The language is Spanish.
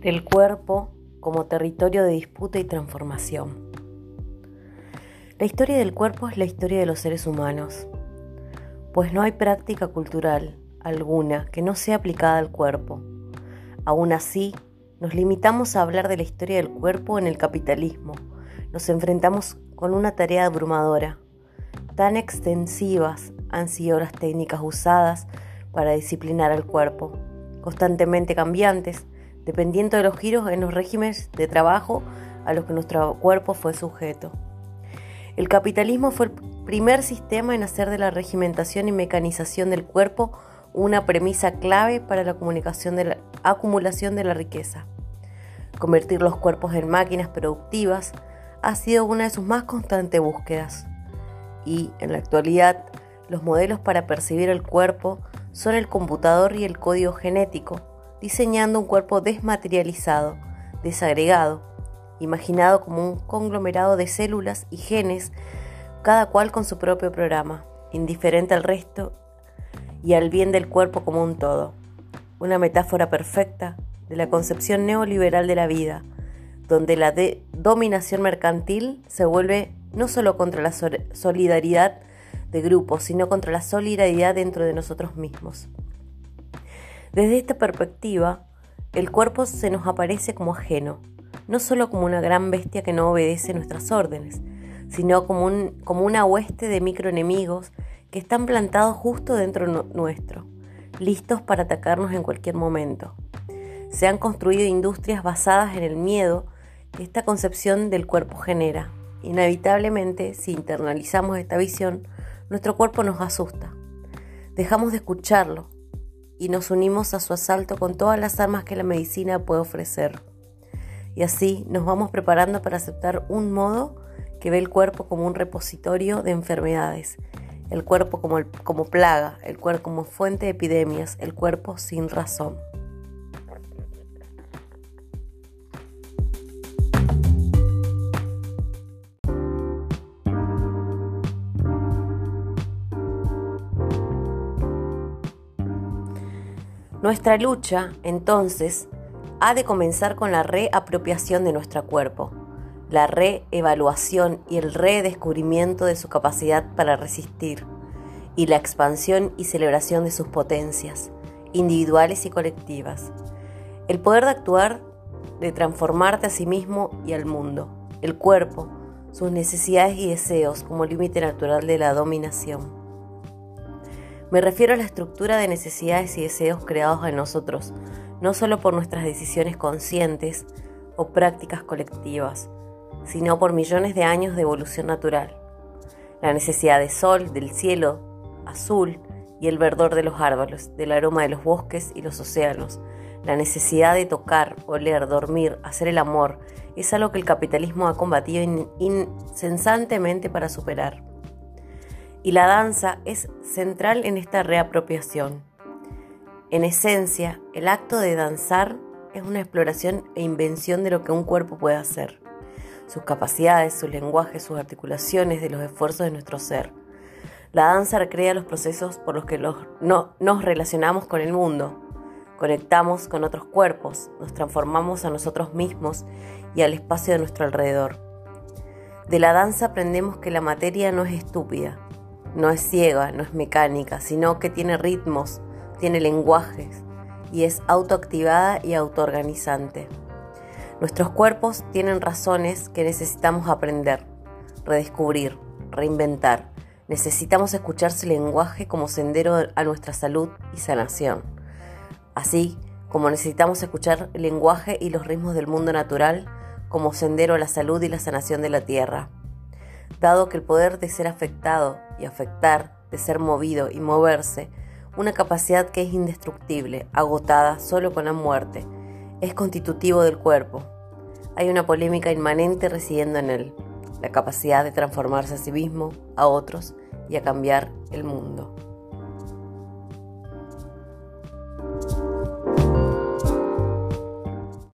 del cuerpo como territorio de disputa y transformación. La historia del cuerpo es la historia de los seres humanos, pues no hay práctica cultural alguna que no sea aplicada al cuerpo. Aún así, nos limitamos a hablar de la historia del cuerpo en el capitalismo. Nos enfrentamos con una tarea abrumadora. Tan extensivas han sido las técnicas usadas para disciplinar al cuerpo, constantemente cambiantes, dependiendo de los giros en los regímenes de trabajo a los que nuestro cuerpo fue sujeto. El capitalismo fue el primer sistema en hacer de la regimentación y mecanización del cuerpo una premisa clave para la acumulación de la riqueza. Convertir los cuerpos en máquinas productivas ha sido una de sus más constantes búsquedas. Y en la actualidad, los modelos para percibir el cuerpo son el computador y el código genético, diseñando un cuerpo desmaterializado, desagregado, imaginado como un conglomerado de células y genes, cada cual con su propio programa, indiferente al resto y al bien del cuerpo como un todo. Una metáfora perfecta de la concepción neoliberal de la vida, donde la dominación mercantil se vuelve no solo contra la solidaridad de grupos, sino contra la solidaridad dentro de nosotros mismos. Desde esta perspectiva, el cuerpo se nos aparece como ajeno, no solo como una gran bestia que no obedece nuestras órdenes, sino como, un, como una hueste de microenemigos que están plantados justo dentro nuestro, listos para atacarnos en cualquier momento. Se han construido industrias basadas en el miedo que esta concepción del cuerpo genera. Inevitablemente, si internalizamos esta visión, nuestro cuerpo nos asusta. Dejamos de escucharlo, y nos unimos a su asalto con todas las armas que la medicina puede ofrecer. Y así nos vamos preparando para aceptar un modo que ve el cuerpo como un repositorio de enfermedades, el cuerpo como, como plaga, el cuerpo como fuente de epidemias, el cuerpo sin razón. Nuestra lucha, entonces, ha de comenzar con la reapropiación de nuestro cuerpo, la reevaluación y el redescubrimiento de su capacidad para resistir, y la expansión y celebración de sus potencias, individuales y colectivas. El poder de actuar, de transformarte a sí mismo y al mundo, el cuerpo, sus necesidades y deseos como límite natural de la dominación. Me refiero a la estructura de necesidades y deseos creados en nosotros, no solo por nuestras decisiones conscientes o prácticas colectivas, sino por millones de años de evolución natural. La necesidad de sol, del cielo azul y el verdor de los árboles, del aroma de los bosques y los océanos. La necesidad de tocar, oler, dormir, hacer el amor, es algo que el capitalismo ha combatido incesantemente para superar y la danza es central en esta reapropiación. En esencia, el acto de danzar es una exploración e invención de lo que un cuerpo puede hacer, sus capacidades, su lenguaje, sus articulaciones, de los esfuerzos de nuestro ser. La danza recrea los procesos por los que nos relacionamos con el mundo, conectamos con otros cuerpos, nos transformamos a nosotros mismos y al espacio de nuestro alrededor. De la danza aprendemos que la materia no es estúpida, no es ciega, no es mecánica, sino que tiene ritmos, tiene lenguajes y es autoactivada y autoorganizante. Nuestros cuerpos tienen razones que necesitamos aprender, redescubrir, reinventar. Necesitamos escuchar su lenguaje como sendero a nuestra salud y sanación. Así como necesitamos escuchar el lenguaje y los ritmos del mundo natural como sendero a la salud y la sanación de la tierra dado que el poder de ser afectado y afectar, de ser movido y moverse, una capacidad que es indestructible, agotada solo con la muerte, es constitutivo del cuerpo. Hay una polémica inmanente residiendo en él, la capacidad de transformarse a sí mismo, a otros y a cambiar el mundo.